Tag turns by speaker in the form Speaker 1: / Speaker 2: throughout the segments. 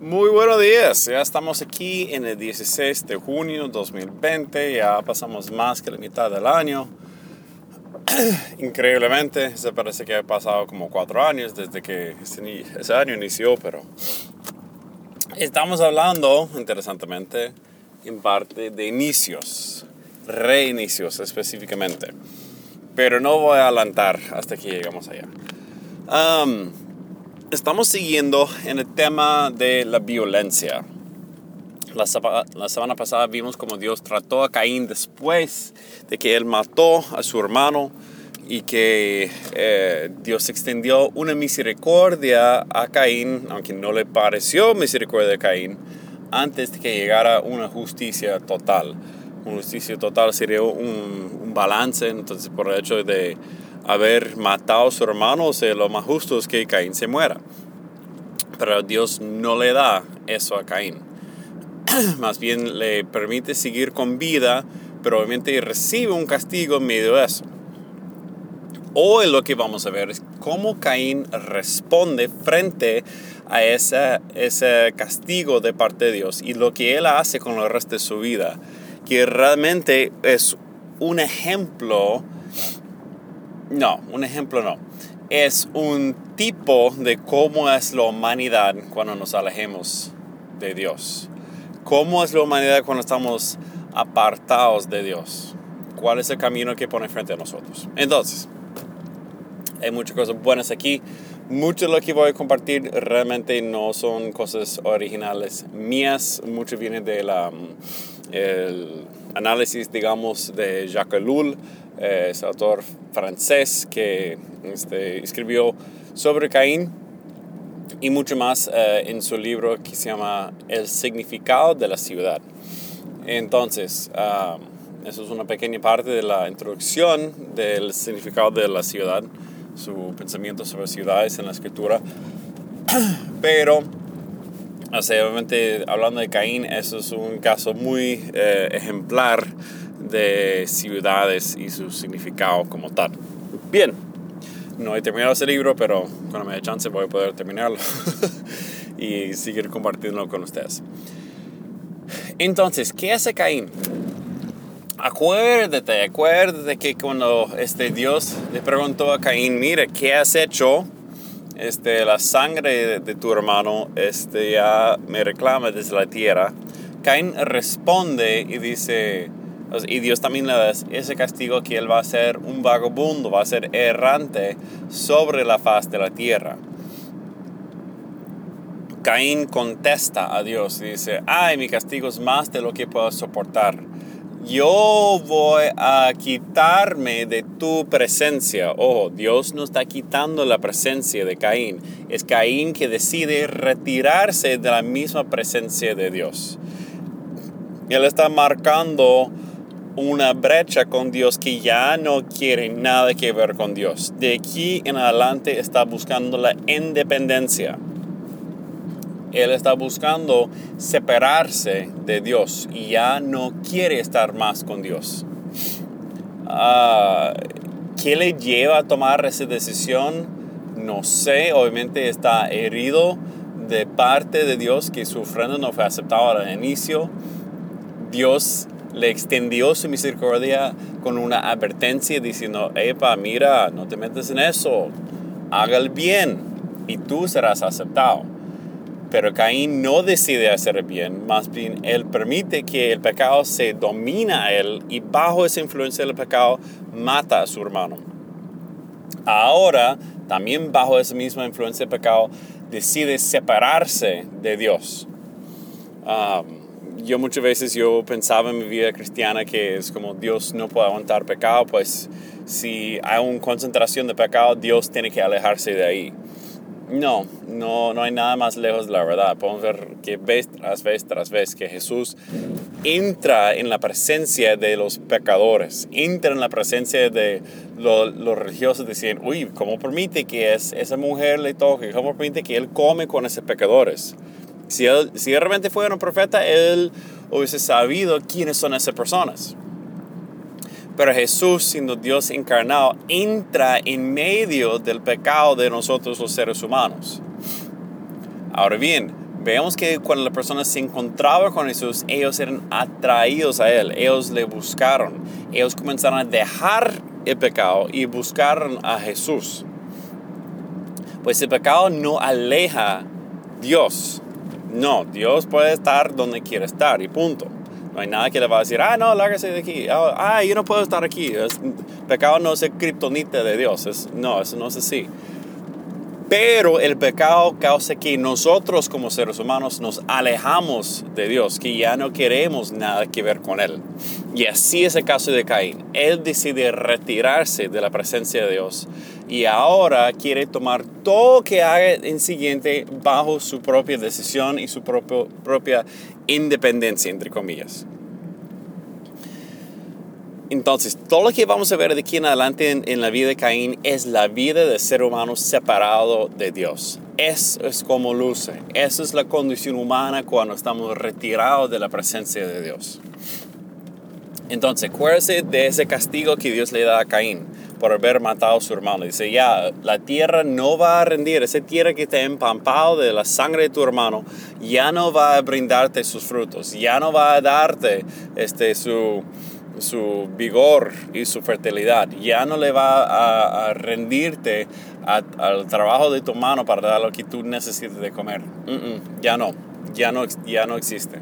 Speaker 1: Muy buenos días, ya estamos aquí en el 16 de junio 2020, ya pasamos más que la mitad del año. Increíblemente, se parece que ha pasado como cuatro años desde que ese año inició, pero estamos hablando, interesantemente, en parte de inicios, reinicios específicamente. Pero no voy a adelantar hasta que llegamos allá. Estamos siguiendo en el tema de la violencia. La, la, semana pasada vimos cómo Dios trató a Caín después de que él mató a su hermano y que eh, Dios extendió una misericordia a Caín, aunque no le pareció misericordia a Caín, antes de que llegara una justicia total. Una justicia total sería un, un balance, entonces por el hecho de haber matado a su hermano, o lo más justo es que Caín se muera. Pero Dios no le da eso a Caín. más bien le permite seguir con vida, pero obviamente recibe un castigo en medio de eso. Hoy lo que vamos a ver es cómo Caín responde frente a ese, ese castigo de parte de Dios y lo que él hace con el resto de su vida, que realmente es un ejemplo, no, un ejemplo no, es un tipo de cómo es la humanidad cuando nos alejemos de Dios. ¿Cómo es la humanidad cuando estamos apartados de Dios? ¿Cuál es el camino que pone frente a nosotros? Entonces, hay muchas cosas buenas aquí. Mucho de lo que voy a compartir realmente no son cosas originales mías, mucho viene del el análisis, digamos, de Jacques Ellul, eh, ese autor francés que este, escribió sobre Caín y mucho más eh, en su libro que se llama El significado de la ciudad. Entonces, eso es una pequeña parte de la introducción del significado de la ciudad su pensamiento sobre ciudades en la escritura. Pero, obviamente, hablando de Caín, eso es un caso muy eh, ejemplar de ciudades y su significado como tal. Bien, no he terminado ese libro, pero cuando me dé chance voy a poder terminarlo y seguir compartiéndolo con ustedes. Entonces, ¿qué hace Caín? acuérdate, acuérdate que cuando este Dios le preguntó a Caín, mira, ¿qué has hecho? Este, la sangre de, tu hermano este, ya me reclama desde la tierra. Caín responde y dice, y Dios también le da ese castigo que él va a ser un vagabundo, va a ser errante sobre la faz de la tierra. Caín contesta a Dios y dice, ay, mi castigo es más de lo que puedo soportar yo voy a quitarme de tu presencia. Oh, Dios no está quitando la presencia de Caín. Es Caín que decide retirarse de la misma presencia de Dios. Él está marcando una brecha con Dios que ya no quiere nada que ver con Dios. De aquí en adelante está buscando la independencia. Él está buscando separarse de Dios y ya no quiere estar más con Dios. Ah, ¿Qué le lleva a tomar esa decisión? No sé, obviamente está herido de parte de Dios que su ofrenda no fue aceptada al inicio. Dios le extendió su misericordia con una advertencia diciendo, epa, mira, no te metas en eso, haga el bien y tú serás aceptado. Pero Caín no decide hacer bien, más bien él permite que el pecado se domina a él y bajo esa influencia del pecado mata a su hermano. Ahora, también bajo esa misma influencia del pecado, decide separarse de Dios. Um, yo muchas veces yo pensaba en mi vida cristiana que es como Dios no puede aguantar pecado, pues si hay una concentración de pecado, Dios tiene que alejarse de ahí. No, no, no hay nada más lejos de la verdad. Podemos ver que vez tras vez tras vez que Jesús entra en la presencia de los pecadores, entra en la presencia de los religiosos, dicen, uy, ¿cómo permite que es, esa mujer le toque? ¿Cómo permite que él come con esos pecadores? Si él, si realmente fuera un profeta, él hubiese sabido quiénes son esas personas. Pero Jesús, siendo Dios encarnado, entra en medio del pecado de nosotros los seres humanos. Ahora bien, Vemos que cuando la persona se encontraba con Jesús, ellos eran atraídos a Él, ellos le buscaron, ellos comenzaron a dejar el pecado y buscaron a Jesús. Pues el pecado no aleja a Dios. No, Dios puede estar donde quiere estar y punto. No hay nada que le va a decir, ah, no, lárgase de aquí. Ah, yo no puedo estar aquí. pecado no es el kriptonite de Dios. Es, no, eso no es así. Pero el pecado causa que nosotros como seres humanos nos alejamos de Dios, que ya no queremos nada que ver con Él. Y así es el caso de Caín. Él decide retirarse de la presencia de Dios y ahora quiere tomar todo que haga en siguiente bajo su propia decisión y su propia independencia, entre comillas. Entonces, todo lo que vamos a ver de aquí en adelante en, la vida de Caín es la vida del ser humano separado de Dios. Eso es como luce. Esa es la condición humana cuando estamos retirados de la presencia de Dios. Entonces, acuérdese de ese castigo que Dios le da a Caín por haber matado a su hermano. Dice, ya, la tierra no va a rendir, esa tierra que está empampado de la sangre de tu hermano, ya no va a brindarte sus frutos, ya no va a darte este, su, su vigor y su fertilidad, ya no le va a, rendirte al trabajo de tu mano para dar lo que tú necesites de comer. ya no, ya no, ya no existe.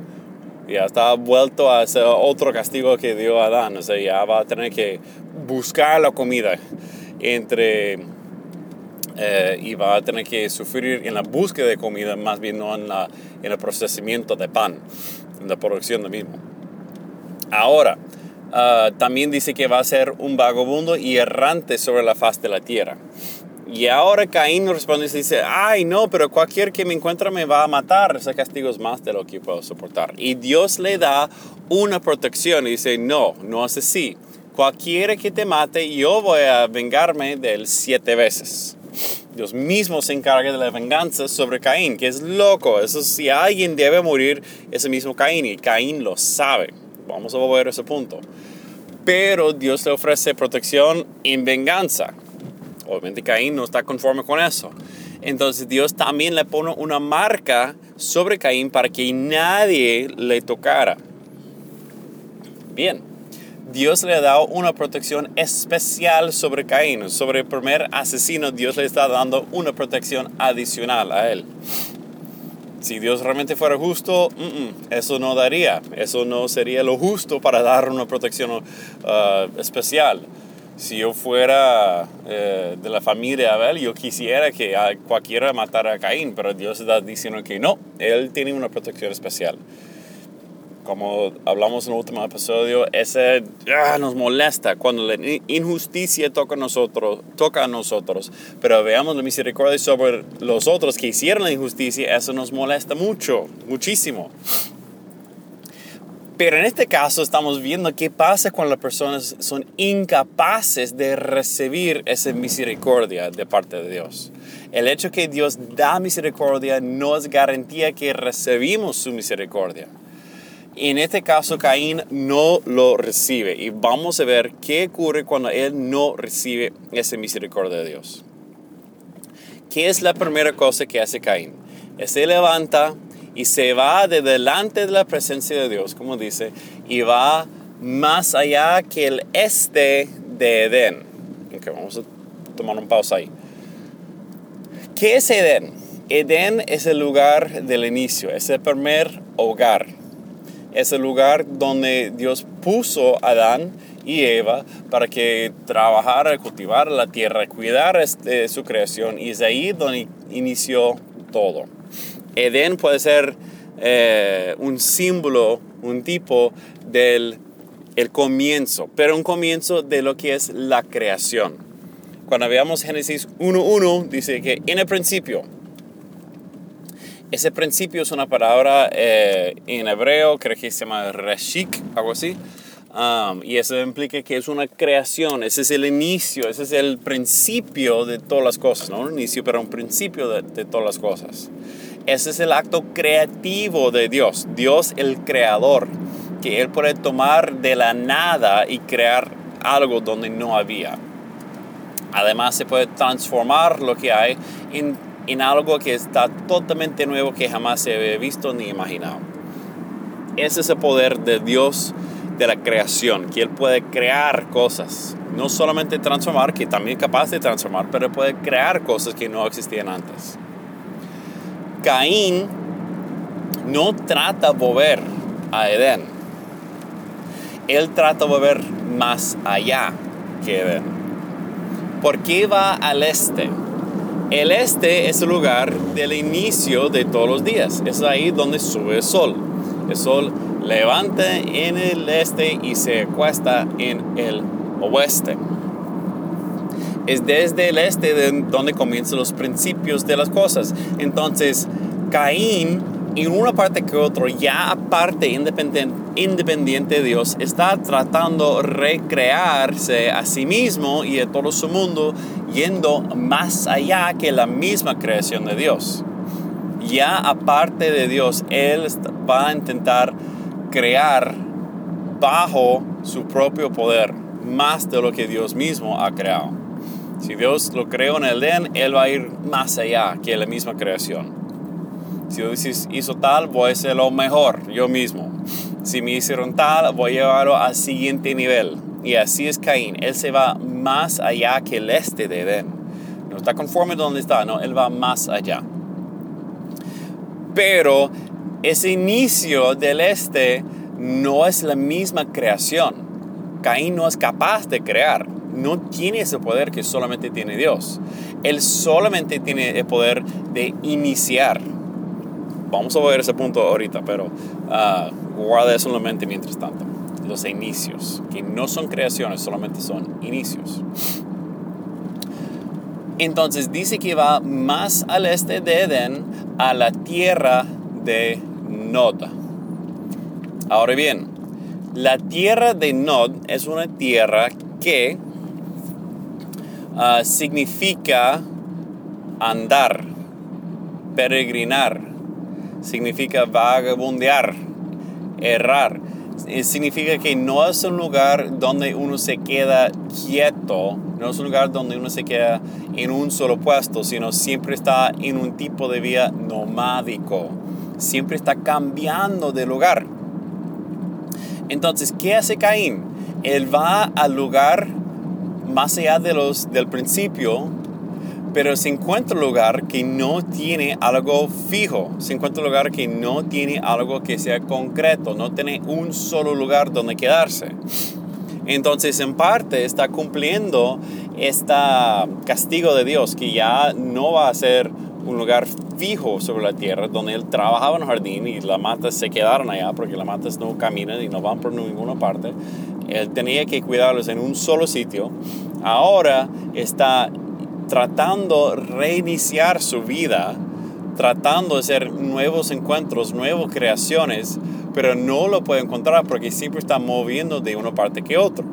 Speaker 1: Ya está vuelto a ese otro castigo que dio Adán, o sea, ya va a tener que buscar la comida entre eh, y va a tener que sufrir en la búsqueda de comida, más bien no en, la, en el procesamiento de pan, en la producción de mismo. Ahora, Ah, también dice que va a ser un vagabundo y errante sobre la faz de la tierra. Y ahora Caín responde y dice, ay no, pero cualquier que me encuentre me va a matar, ese castigo es más de lo que puedo soportar. Y Dios le da una protección y dice, no, no es así. Cualquiera que te mate, yo voy a vengarme de él siete veces. Dios mismo se encarga de la venganza sobre Caín, que es loco. Eso si alguien debe morir, ese mismo Caín, y Caín lo sabe. Vamos a volver a ese punto. Pero Dios le ofrece protección en venganza. Obviamente Caín no está conforme con eso. Entonces Dios también le pone una marca sobre Caín para que nadie le tocara. Bien, Dios le ha dado una protección especial sobre Caín. Sobre el primer asesino, Dios le está dando una protección adicional a él. Si Dios realmente fuera justo, eso no daría. Eso no sería lo justo para dar una protección uh, especial. Si yo fuera eh, de la familia de Abel, yo quisiera que cualquiera matara a Caín, pero Dios está diciendo que no, él tiene una protección especial como hablamos en el último episodio, ese ah, nos molesta cuando la injusticia toca a, nosotros, toca a nosotros. Pero veamos la misericordia sobre los otros que hicieron la injusticia, eso nos molesta mucho, muchísimo. Pero en este caso estamos viendo qué pasa cuando las personas son incapaces de recibir esa misericordia de parte de Dios. El hecho que Dios da misericordia no es garantía que recibimos su misericordia. En este caso, Caín no lo recibe. Y vamos a ver qué ocurre cuando él no recibe esa misericordia de Dios. ¿Qué es la primera cosa que hace Caín? Se levanta y se va de delante de la presencia de Dios, como dice, y va más allá que el este de Edén. Ok, vamos a tomar un pausa ahí. ¿Qué es Edén? Edén es el lugar del inicio, es el primer hogar es el lugar donde Dios puso a Adán y Eva para que trabajara, cultivar la tierra, cuidar este, su creación y es ahí donde inició todo. Edén puede ser eh, un símbolo, un tipo del el comienzo, pero un comienzo de lo que es la creación. Cuando veamos Génesis 1.1, dice que en el principio, ese principio es una palabra eh, en hebreo, creo que se llama reshik, algo así. Um, y eso implica que es una creación, ese es el inicio, ese es el principio de todas las cosas, no un inicio, pero un principio de, de todas las cosas. Ese es el acto creativo de Dios, Dios el creador, que Él puede tomar de la nada y crear algo donde no había. Además se puede transformar lo que hay en en algo que está totalmente nuevo que jamás se había visto ni imaginado. Ese es el poder de Dios de la creación, que Él puede crear cosas, no solamente transformar, que también es capaz de transformar, pero puede crear cosas que no existían antes. Caín no trata de volver a Edén. Él trata de volver más allá que Edén. ¿Por qué va al este? El este es el lugar del inicio de todos los días. Es ahí donde sube el sol. El sol levanta en el este y se acuesta en el oeste. Es desde el este de donde comienzan los principios de las cosas. Entonces, Caín, en una parte que otro, ya aparte independiente, independiente de Dios, está tratando recrearse a sí mismo y a todo su mundo, yendo más allá que la misma creación de Dios. Ya aparte de Dios, Él va a intentar crear bajo su propio poder más de lo que Dios mismo ha creado. Si Dios lo creó en el Edén, Él va a ir más allá que la misma creación. Si Dios hizo tal, voy a hacer lo mejor yo mismo. Si me hicieron tal, voy a llevarlo al siguiente nivel. Y así es Caín. Él se va más allá que el este de Edén. No está conforme donde está, no, él va más allá. Pero ese inicio del este no es la misma creación. Caín no es capaz de crear, no tiene ese poder que solamente tiene Dios. Él solamente tiene el poder de iniciar. Vamos a ver ese punto ahorita, pero uh, guarda eso en la mente mientras tanto. Los inicios, que no son creaciones, solamente son inicios. Entonces dice que va más al este de Edén, a la tierra de Nod. Ahora bien, la tierra de Nod es una tierra que uh, significa andar, peregrinar, significa vagabundear, errar. Significa que no es un lugar donde uno se queda quieto, no es un lugar donde uno se queda en un solo puesto, sino siempre está en un tipo de vida nomádico, siempre está cambiando de lugar. Entonces, ¿qué hace Caín? Él va al lugar más allá de los, del principio, pero se encuentra lugar que no tiene algo fijo, se encuentra lugar que no tiene algo que sea concreto, no tiene un solo lugar donde quedarse. Entonces, en parte, está cumpliendo este castigo de Dios, que ya no va a ser un lugar fijo sobre la tierra, donde él trabajaba en el jardín y las matas se quedaron allá, porque las matas no caminan y no van por ninguna parte. Él tenía que cuidarlos en un solo sitio. Ahora está tratando reiniciar su vida, tratando de hacer nuevos encuentros, nuevas creaciones, pero no lo puede encontrar porque siempre está moviendo de una parte que otra.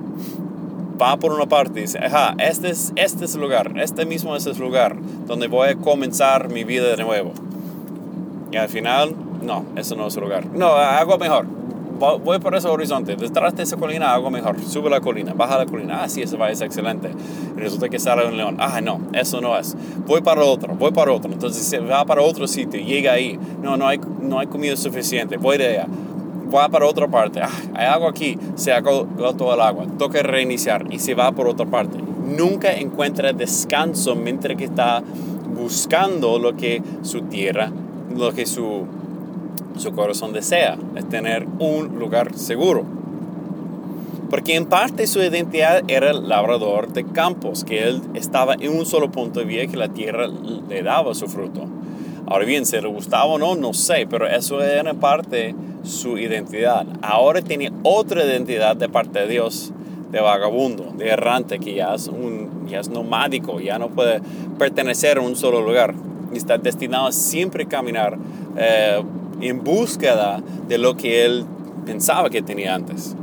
Speaker 1: Va por una parte y dice, ajá, este es, este es el lugar, este mismo es el lugar donde voy a comenzar mi vida de nuevo. Y al final, no, eso no es el lugar. No, hago mejor. Voy por ese horizonte, detrás de esa colina hago mejor. Sube la colina, baja la colina. Ah, sí, ese va, es excelente. Resulta que sale un león. Ah, no, eso no es. Voy para otro, voy para otro. Entonces se va para otro sitio, llega ahí. No, no hay, no hay comida suficiente. Voy de allá va para otra parte, ah, hay agua aquí, se agotó el agua, toca reiniciar y se va por otra parte. Nunca encuentra descanso mientras que está buscando lo que su tierra, lo que su, su corazón desea, es tener un lugar seguro. Porque en parte su identidad era el labrador de campos, que él estaba en un solo punto y veía que la tierra le daba su fruto. Ahora bien, si le gustaba o no, no sé, pero eso era parte su identidad. Ahora tiene otra identidad de parte de Dios, de vagabundo, de errante, que ya es, un, ya es nomádico, ya no puede pertenecer a un solo lugar. Y está destinado a siempre caminar eh, en búsqueda de lo que él pensaba que tenía antes.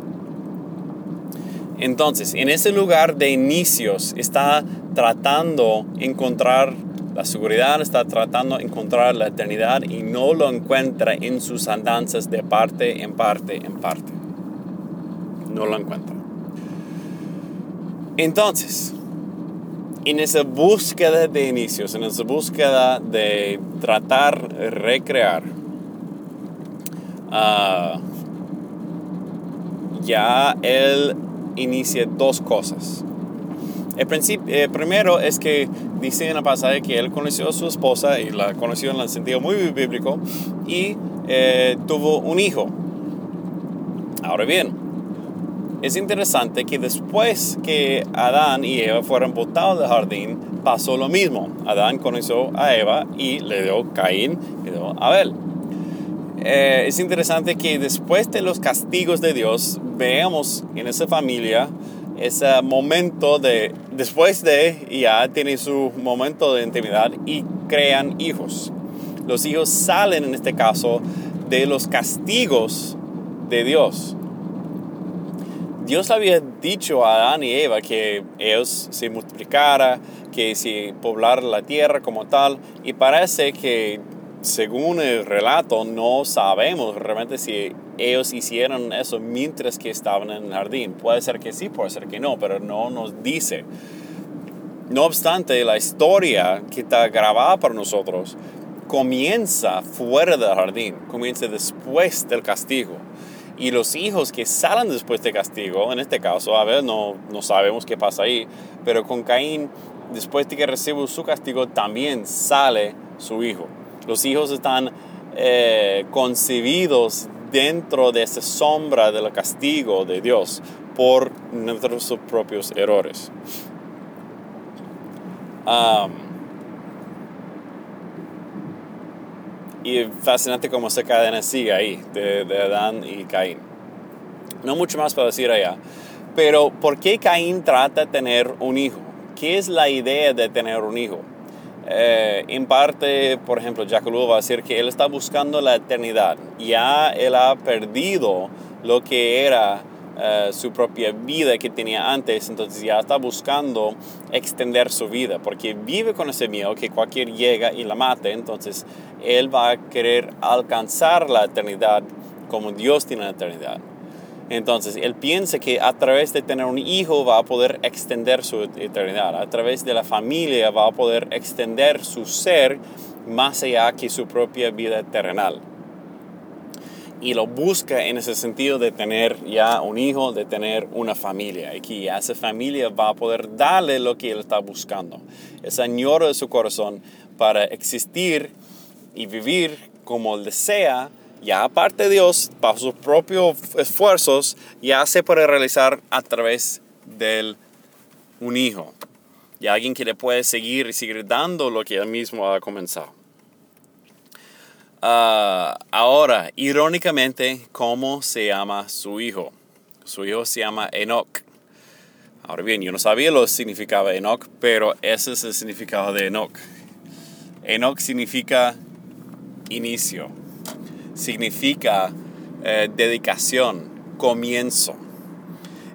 Speaker 1: Entonces, en ese lugar de inicios está tratando encontrar la seguridad está tratando de encontrar la eternidad y no lo encuentra en sus andanzas de parte en parte en parte. No lo encuentra. Entonces, en esa búsqueda de inicios, en esa búsqueda de tratar recrear, uh, ya él inicia dos cosas. El eh, primero es que dice en la pasada que él conoció a su esposa y la conoció en el sentido muy bíblico y eh, tuvo un hijo. Ahora bien, es interesante que después que Adán y Eva fueron botados del jardín, pasó lo mismo. Adán conoció a Eva y le dio Caín y le dio Abel. Eh, es interesante que después de los castigos de Dios, veamos en esa familia ese momento de, después de, ya tiene su momento de intimidad y crean hijos. Los hijos salen en este caso de los castigos de Dios. Dios había dicho a Adán y Eva que ellos se multiplicara, que se poblara la tierra como tal, y parece que según el relato, no sabemos realmente si ellos hicieron eso mientras que estaban en el jardín. Puede ser que sí, puede ser que no, pero no nos dice. No obstante, la historia que está grabada para nosotros comienza fuera del jardín, comienza después del castigo. Y los hijos que salen después del castigo, en este caso, a ver, no, no sabemos qué pasa ahí, pero con Caín, después de que recibe su castigo, también sale su hijo. Los hijos están eh, concebidos dentro de esa sombra del castigo de Dios por nuestros propios errores. y fascinante cómo se cadena sigue ahí, de, de Adán y Caín. No mucho más para decir allá. Pero, ¿por qué Caín trata de tener un hijo? ¿Qué es la idea de tener un hijo? Eh, en parte, por ejemplo, Jacobo va a decir que él está buscando la eternidad. Ya él ha perdido lo que era eh, su propia vida que tenía antes, entonces ya está buscando extender su vida, porque vive con ese miedo que cualquier llega y la mate, entonces él va a querer alcanzar la eternidad como Dios tiene la eternidad. Entonces, él piensa que a través de tener un hijo va a poder extender su eternidad, a través de la familia va a poder extender su ser más allá que su propia vida terrenal. Y lo busca en ese sentido de tener ya un hijo, de tener una familia, y que esa familia va a poder darle lo que él está buscando, ese añoro de su corazón para existir y vivir como él desea ya aparte Dios, bajo sus propios esfuerzos, ya se puede realizar a través de un hijo. Y alguien que le puede seguir y seguir dando lo que él mismo ha comenzado. Ah, ahora, irónicamente, ¿cómo se llama su hijo? Su hijo se llama Enoch. Ahora bien, yo no sabía lo que significaba Enoch, pero ese es el significado de Enoch. Enoch significa inicio significa eh, dedicación, comienzo.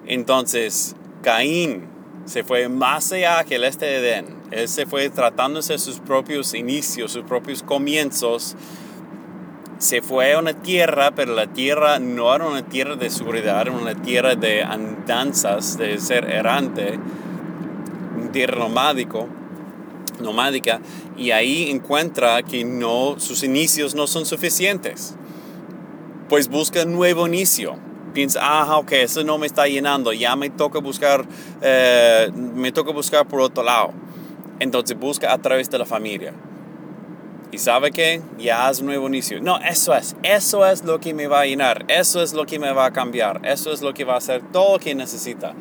Speaker 1: Entonces, Caín se fue más allá que el este de Edén. Él se fue tratándose sus propios inicios, sus propios comienzos. Se fue a una tierra, pero la tierra no era una tierra de seguridad, era una tierra de andanzas, de ser errante, un tierra nomádico nomádica y ahí encuentra que no, sus inicios no son suficientes. Pues busca nuevo inicio. Piensa, ah, ok, eso no me está llenando, ya me toca buscar, eh, me toca buscar por otro lado. Entonces busca a través de la familia. ¿Y sabe qué? Ya es un nuevo inicio. No, eso es, eso es lo que me va a llenar, eso es lo que me va a cambiar, eso es lo que va a hacer todo lo que necesita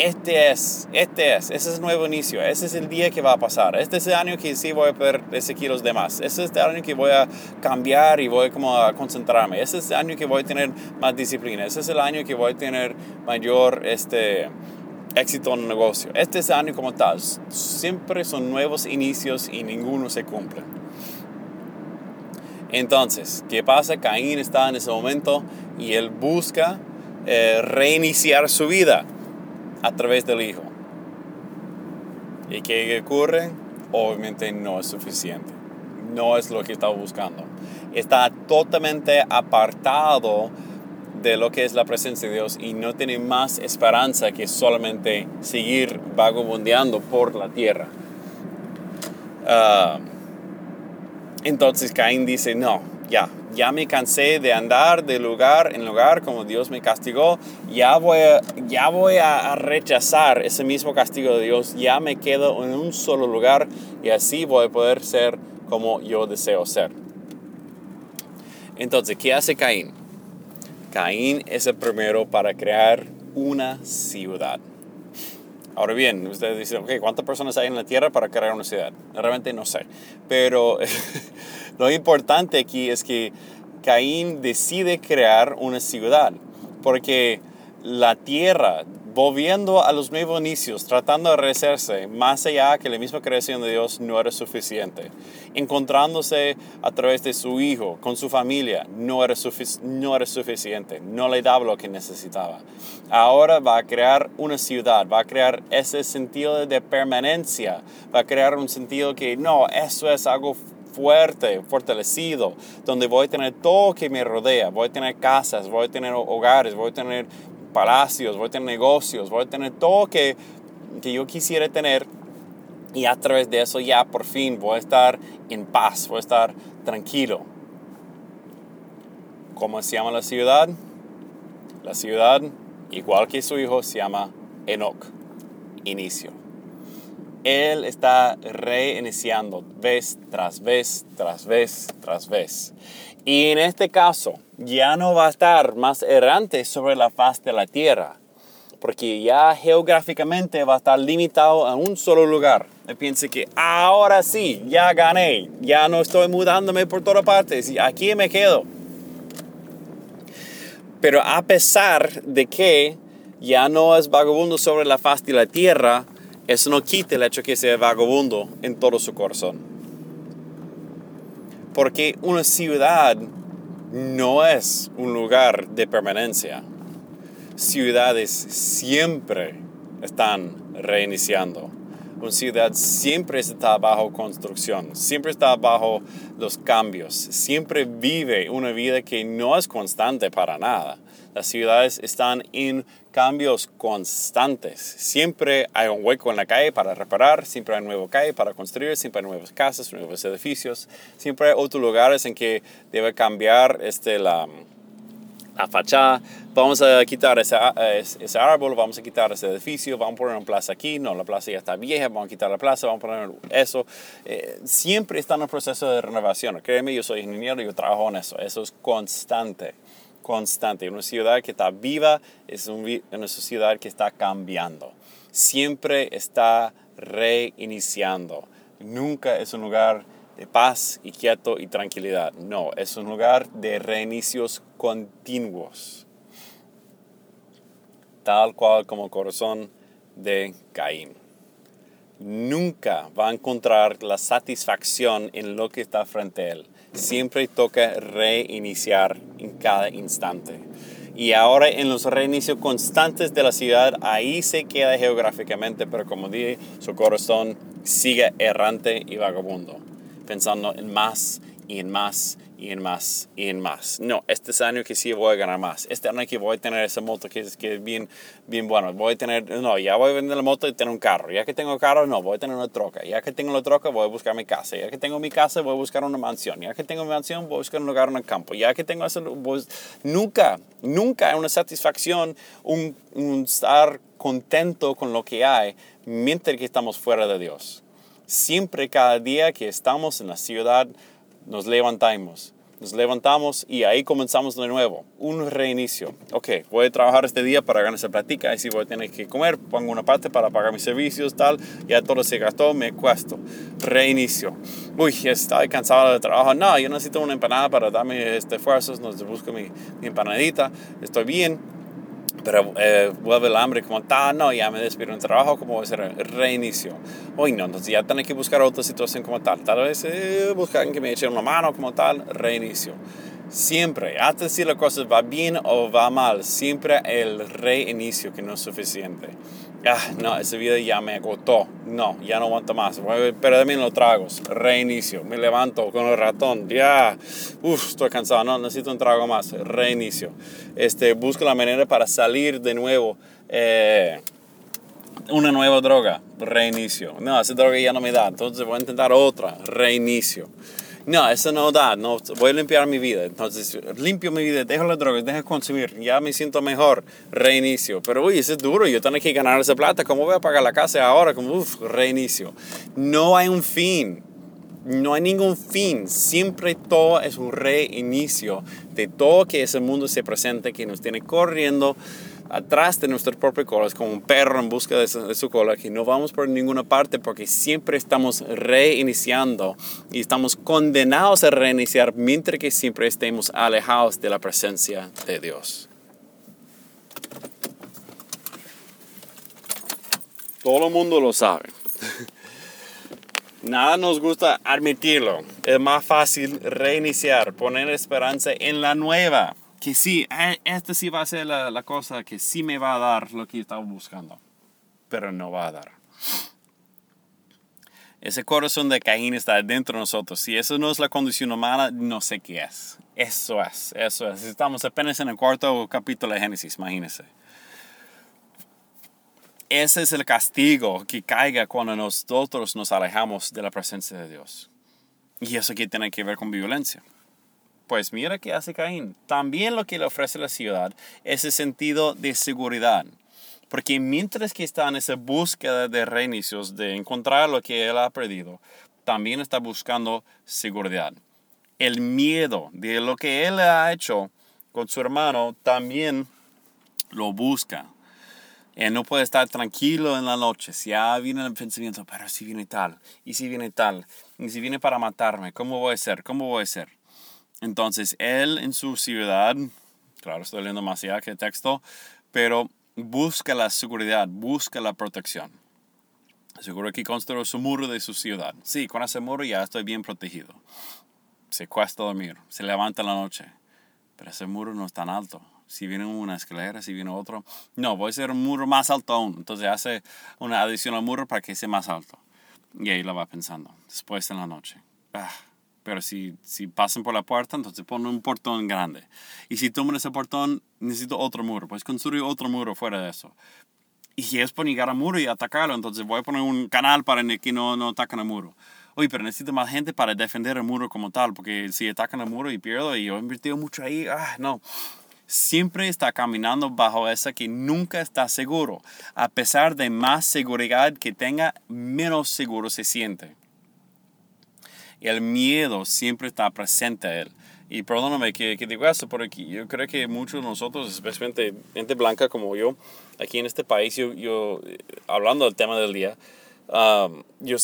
Speaker 1: este es, este es, ese es el nuevo inicio, ese es el día que va a pasar, este es el año que sí voy a perder ese kilos de más, este es el año que voy a cambiar y voy como a concentrarme, este es el año que voy a tener más disciplina, este es el año que voy a tener mayor este, éxito en el negocio, este es el año como tal, siempre son nuevos inicios y ninguno se cumple. Entonces, ¿qué pasa? Caín está en ese momento y él busca eh, reiniciar su vida a través del Hijo. ¿Y qué ocurre? Obviamente no es suficiente. No es lo que está buscando. Está totalmente apartado de lo que es la presencia de Dios y no tiene más esperanza que solamente seguir vagabundeando por la tierra. Ah, entonces Caín dice, no, ya, ya me cansé de andar de lugar en lugar como Dios me castigó, ya voy, a, ya voy a rechazar ese mismo castigo de Dios, ya me quedo en un solo lugar y así voy a poder ser como yo deseo ser. Entonces, ¿qué hace Caín? Caín es el primero para crear una ciudad. Ahora bien, ustedes dicen, ok, ¿cuántas personas hay en la Tierra para crear una ciudad? Realmente no sé. Pero lo importante aquí es que Caín decide crear una ciudad. Porque la Tierra volviendo a los nuevos inicios, tratando de rehacerse más allá que la misma creación de Dios no era suficiente. Encontrándose a través de su hijo, con su familia, no era, no era suficiente, no le daba lo que necesitaba. Ahora va a crear una ciudad, va a crear ese sentido de permanencia, va a crear un sentido que no, eso es algo fuerte, fortalecido, donde voy a tener todo que me rodea, voy a tener casas, voy a tener hogares, voy a tener palacios, voy a tener negocios, voy a tener todo que, que yo quisiera tener y a través de eso ya por fin voy a estar en paz, voy a estar tranquilo. ¿Cómo se llama la ciudad? La ciudad, igual que su hijo, se llama Enoch, inicio. Él está reiniciando vez tras vez, tras vez, tras vez. Y en este caso, ya no va a estar más errante sobre la faz de la tierra, porque ya geográficamente va a estar limitado a un solo lugar. Y piense que ahora sí, ya gané, ya no estoy mudándome por todas partes, aquí me quedo. Pero a pesar de que ya no es vagabundo sobre la faz de la tierra, eso no quita el hecho que sea vagabundo en todo su corazón. Porque una ciudad no es un lugar de permanencia. Ciudades siempre están reiniciando. Una ciudad siempre está bajo construcción, siempre está bajo los cambios, siempre vive una vida que no es constante para nada. Las ciudades están en cambios constantes. Siempre hay un hueco en la calle para reparar, siempre hay un nuevo calle para construir, siempre hay nuevas casas, nuevos edificios, siempre hay otros lugares en que debe cambiar este, la, la fachada. Vamos a quitar ese, ese, árbol, vamos a quitar ese edificio, vamos a poner una plaza aquí, no, la plaza ya está vieja, vamos a quitar la plaza, vamos a poner eso. Eh, siempre está en un proceso de renovación. Créeme, yo soy ingeniero yo trabajo en eso, eso es constante constante. Una ciudad que está viva es una sociedad que está cambiando. Siempre está reiniciando. Nunca es un lugar de paz y quieto y tranquilidad. No, es un lugar de reinicios continuos. Tal cual como el corazón de Caín. Nunca va a encontrar la satisfacción en lo que está frente a él siempre toca reiniciar en cada instante. Y ahora en los reinicios constantes de la ciudad, ahí se queda geográficamente, pero como dije, su corazón sigue errante y vagabundo, pensando en más y en más y en más y en más. No, este año que sí voy a ganar más. Este año que voy a tener esa moto que es, que es bien, bien bueno. Voy a tener, no, ya voy a vender la moto y tener un carro. Ya que tengo carro, no, voy a tener una troca. Ya que tengo la troca, voy a buscar mi casa. Ya que tengo mi casa, voy a buscar una mansión. Ya que tengo mansión, voy a buscar un lugar en el campo. Ya que tengo eso, nunca, nunca hay una satisfacción, un estar contento con lo que hay mientras que estamos fuera de Dios. Siempre, cada día que estamos en la ciudad, nos levantamos, nos levantamos y ahí comenzamos de nuevo, un reinicio. Ok, voy a trabajar este día para ganar esa plática, y si voy a tener que comer, pongo una parte para pagar mis servicios, tal, ya todo se gastó, me cuesto. Reinicio. Uy, estoy cansado de trabajo. No, yo necesito una empanada para darme este esfuerzos, nos busco mi, mi empanadita, estoy bien pero eh, vuelve el hambre como tal, no, ya me despido en trabajo, como va a ser reinicio. Hoy no, entonces ya tengo que buscar otra situación como tal. Tal vez eh, buscar que me eche una mano como tal, reinicio. Siempre, antes si la cosa va bien o va mal, siempre el reinicio que no es suficiente. Ah, no, esa vida ya me agotó, no, ya no aguanto más, pero también los tragos, reinicio, me levanto con el ratón, ya, uff, estoy cansado, no, necesito un trago más, reinicio, este, busco la manera para salir de nuevo, eh, una nueva droga, reinicio, no, esa droga ya no me da, entonces voy a intentar otra, reinicio no, eso no da, no, voy a limpiar mi vida. Entonces, limpio mi vida, dejo las drogas, dejo de consumir, ya me siento mejor, reinicio. Pero, uy, eso es duro, yo tengo que ganar esa plata, ¿cómo voy a pagar la casa ahora? Como, uff, reinicio. No hay un fin, no hay ningún fin, siempre todo es un reinicio de todo que ese mundo se presente, que nos tiene corriendo atrás de nuestra propia cola, es como un perro en busca de su, cola, que no vamos por ninguna parte porque siempre estamos reiniciando y estamos condenados a reiniciar mientras que siempre estemos alejados de la presencia de Dios. Todo el mundo lo sabe. Nada nos gusta admitirlo. Es más fácil reiniciar, poner esperanza en la nueva que sí, eh, esta sí va a ser la, cosa que sí me va a dar lo que estaba buscando, pero no va a dar. Ese corazón de Caín está dentro de nosotros. Si eso no es la condición humana, no sé qué es. Eso es, eso es. Estamos apenas en el cuarto capítulo de Génesis, imagínense. Ese es el castigo que caiga cuando nosotros nos alejamos de la presencia de Dios. Y eso que tiene que ver con violencia. Pues mira qué hace Caín. También lo que le ofrece la ciudad es el sentido de seguridad. Porque mientras que está en esa búsqueda de reinicios, de encontrar lo que él ha perdido, también está buscando seguridad. El miedo de lo que él ha hecho con su hermano también lo busca. Él no puede estar tranquilo en la noche. Si ya viene el pensamiento, pero si viene tal, y si viene tal, y si viene para matarme, ¿cómo voy a ser? ¿Cómo voy a ser? Entonces, él en su ciudad, claro, estoy leyendo más allá que texto, pero busca la seguridad, busca la protección. Seguro que construyó su muro de su ciudad. Sí, con ese muro ya estoy bien protegido. Se cuesta dormir, se levanta en la noche, pero ese muro no es tan alto. Si viene una escalera, si viene otro, no, voy a hacer un muro más alto aún. Entonces hace una adición al muro para que sea más alto. Y ahí lo va pensando, después en la noche. Ah, pero si, si pasan por la puerta, entonces ponen un portón grande. Y si toman ese portón, necesito otro muro. Pues construir otro muro fuera de eso. Y si es por llegar al muro y atacarlo, entonces voy a poner un canal para que no, no ataquen al muro. Oye, pero necesito más gente para defender el muro como tal, porque si atacan el muro y pierdo y yo he invertido mucho ahí, ah, no. Siempre está caminando bajo esa que nunca está seguro. A pesar de más seguridad que tenga, menos seguro se siente el miedo siempre está presente a él. Y perdóname que, que digo eso, pero aquí, yo creo que muchos de nosotros, especialmente gente blanca como yo, aquí en este país, yo, yo hablando del tema del día, um, yo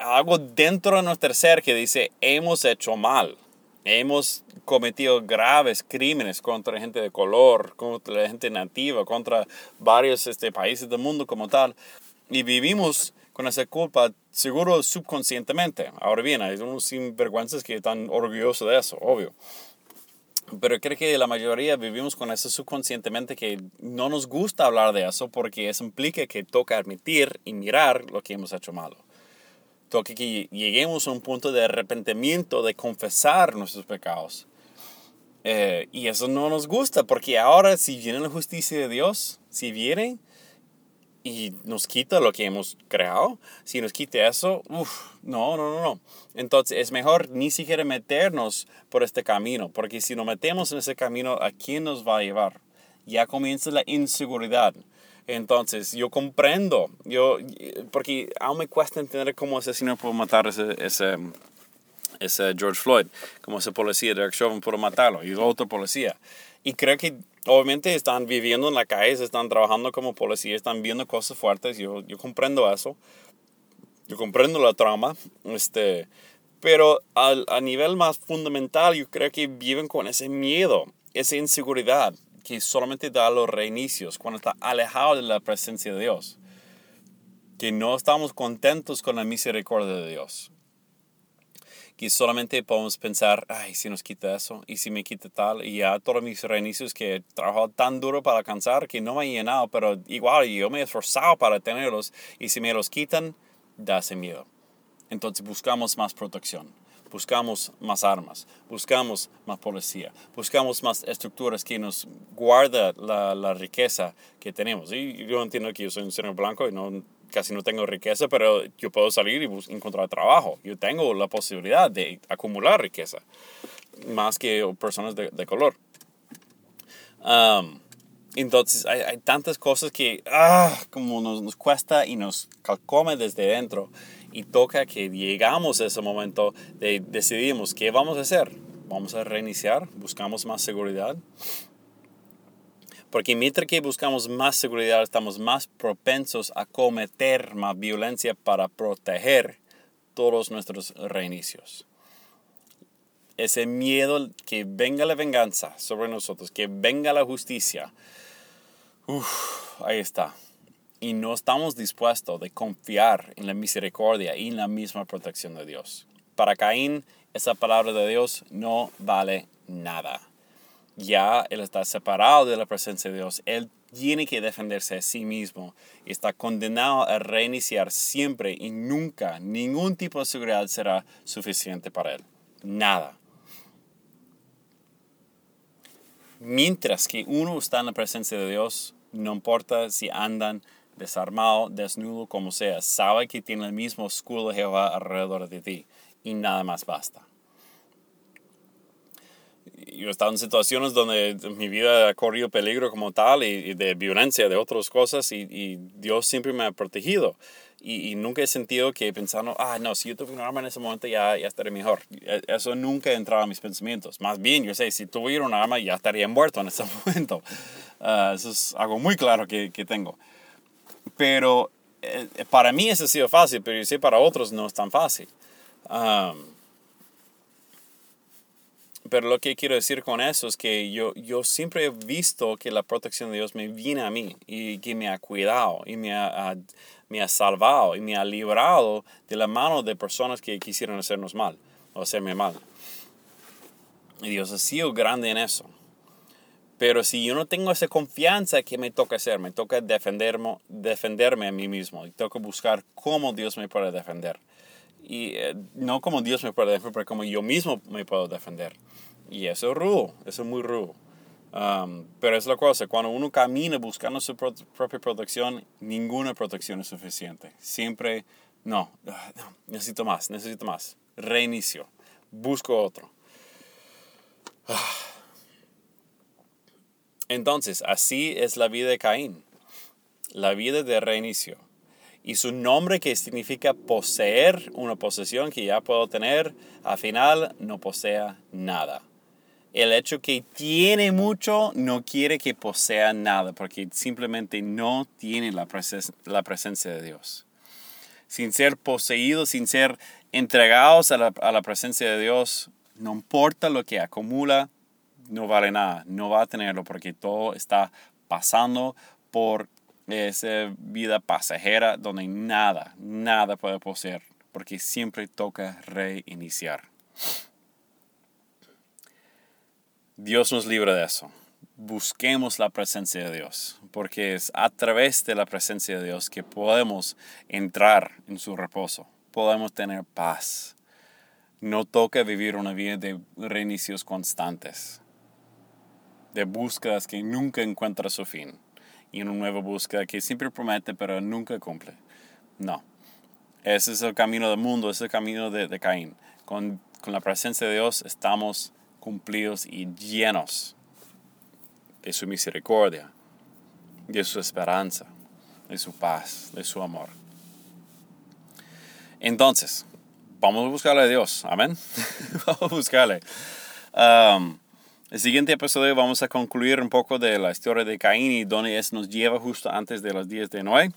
Speaker 1: hago dentro de nuestro ser que dice, hemos hecho mal, hemos cometido graves crímenes contra gente de color, contra la gente nativa, contra varios este, países del mundo como tal, y vivimos con esa culpa, seguro subconscientemente. Ahora bien, hay unos sinvergüenzas que están orgullosos de eso, obvio. Pero creo que la mayoría vivimos con eso subconscientemente que no nos gusta hablar de eso porque eso implica que toca admitir y mirar lo que hemos hecho malo. Toca que lleguemos a un punto de arrepentimiento, de confesar nuestros pecados. Eh, y eso no nos gusta porque ahora si viene la justicia de Dios, si viene, y nos quita lo que hemos creado, si nos quita eso, uff, no, no, no, no. Entonces es mejor ni siquiera meternos por este camino, porque si nos metemos en ese camino, ¿a quién nos va a llevar? Ya comienza la inseguridad. Entonces yo comprendo, yo, porque aún me cuesta entender cómo ese señor pudo matar ese, ese, ese George Floyd, como ese policía, Derek Chauvin pudo matarlo, y otro policía. Y creo que obviamente están viviendo en la calle, están trabajando como policía, están viendo cosas fuertes, yo, yo comprendo eso, yo comprendo la trama, este, pero a, a nivel más fundamental yo creo que viven con ese miedo, esa inseguridad que solamente da los reinicios cuando está alejado de la presencia de Dios, que no estamos contentos con la misericordia de Dios. Que solamente podemos pensar, ay, si nos quita eso, y si me quita tal, y ya todos mis reinicios que he trabajado tan duro para alcanzar que no me he llenado, pero igual yo me he esforzado para tenerlos, y si me los quitan, da ese miedo. Entonces buscamos más protección buscamos más armas, buscamos más policía, buscamos más estructuras que nos guarda la, la riqueza que tenemos. Y yo entiendo que yo soy un señor blanco y no, casi no tengo riqueza, pero yo puedo salir y encontrar trabajo. Yo tengo la posibilidad de acumular riqueza, más que personas de, de color. Um, entonces hay, hay, tantas cosas que ah, como nos, nos, cuesta y nos calcome desde dentro y toca que llegamos a ese momento de decidimos qué vamos a hacer. Vamos a reiniciar, buscamos más seguridad. Porque mientras que buscamos más seguridad, estamos más propensos a cometer más violencia para proteger todos nuestros reinicios. Ese miedo que venga la venganza sobre nosotros, que venga la justicia. Ahí está y no estamos dispuestos de confiar en la misericordia y en la misma protección de Dios. Para Caín, esa palabra de Dios no vale nada. Ya él está separado de la presencia de Dios. Él tiene que defenderse a sí mismo y está condenado a reiniciar siempre y nunca ningún tipo de seguridad será suficiente para él. Nada. Mientras que uno está en la presencia de Dios, no importa si andan desarmado, desnudo, como sea, sabe que tiene el mismo escudo de Jehová alrededor de ti y nada más basta. Yo he estado en situaciones donde mi vida ha corrido peligro como tal y, de violencia, de otras cosas y, Dios siempre me ha protegido. Y, nunca he sentido que pensando, ah, no, si yo tuviera un arma en ese momento ya, ya estaré mejor. E, eso nunca ha entrado a mis pensamientos. Más bien, yo sé, si tuviera un arma ya estaría muerto en ese momento. Ah, eso es algo muy claro que, que tengo. Pero eh, para mí eso ha sido fácil, pero yo sé para otros no es tan fácil. Pero lo que quiero decir con eso es que yo, yo siempre he visto que la protección de Dios me viene a mí y que me ha cuidado y me ha, me ha salvado y me ha librado de la mano de personas que quisieran hacernos mal o hacerme mal. Y Dios ha sido grande en eso. Pero si yo no tengo esa confianza, ¿qué me toca hacer? Me toca defenderme, defenderme a mí mismo. Y que buscar cómo Dios me puede defender. Y eh, no como Dios me puede defender, pero como yo mismo me puedo defender. Y eso es rudo, eso es muy rudo. Um, pero es la cosa, cuando uno camina buscando su propia protección, ninguna protección es suficiente. Siempre, no, ah, no, necesito más, necesito más. Reinicio, busco otro. Ah. Entonces, así es la vida de Caín, la vida de reinicio. Y su nombre que significa poseer una posesión que ya puedo tener, al final no posea nada. El hecho que tiene mucho no quiere que posea nada, porque simplemente no tiene la, la presencia de Dios. Sin ser poseídos, sin ser entregados a la, a la presencia de Dios, no importa lo que acumula, no vale nada, no va a tenerlo porque todo está pasando por esa vida pasajera donde nada, nada puede poseer, porque siempre toca reiniciar. Dios nos libra de eso. Busquemos la presencia de Dios, porque es a través de la presencia de Dios que podemos entrar en su reposo, podemos tener paz. No toca vivir una vida de reinicios constantes de búsquedas que nunca encuentra su fin y una nueva búsqueda que siempre promete pero nunca cumple. No. Ese es el camino del mundo, ese es el camino de, de Caín. Con, con la presencia de Dios estamos cumplidos y llenos de su misericordia, de su esperanza, de su paz, de su amor. Entonces, vamos a buscarle a Dios. Amén. vamos a buscarle. Um, el siguiente episodio vamos a concluir un poco de la historia de Caín y donde es nos lleva justo antes de los días de Noé,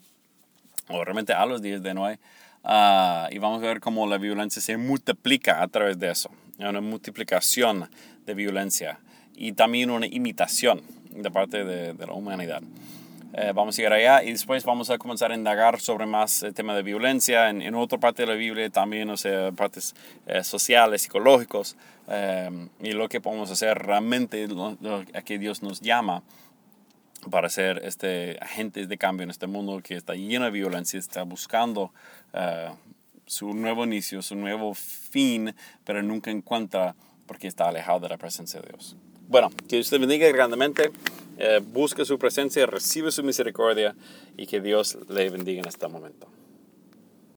Speaker 1: o realmente a los días de Noé. Ah, y vamos a ver cómo la violencia se multiplica a través de eso. Una multiplicación de violencia y también una imitación de parte de, de la humanidad. Eh, vamos a llegar allá y después vamos a comenzar a indagar sobre más el tema de violencia en, en otra parte de la Biblia también, o sea, partes eh, sociales, psicológicos eh, y lo que podemos hacer realmente lo, a que Dios nos llama para ser este, agentes de cambio en este mundo que está lleno de violencia, está buscando su nuevo inicio, su nuevo fin, pero nunca encuentra porque está alejado de la presencia de Dios. Bueno, que usted bendiga grandemente, eh, busque su presencia, recibe su misericordia y que Dios le bendiga en este momento.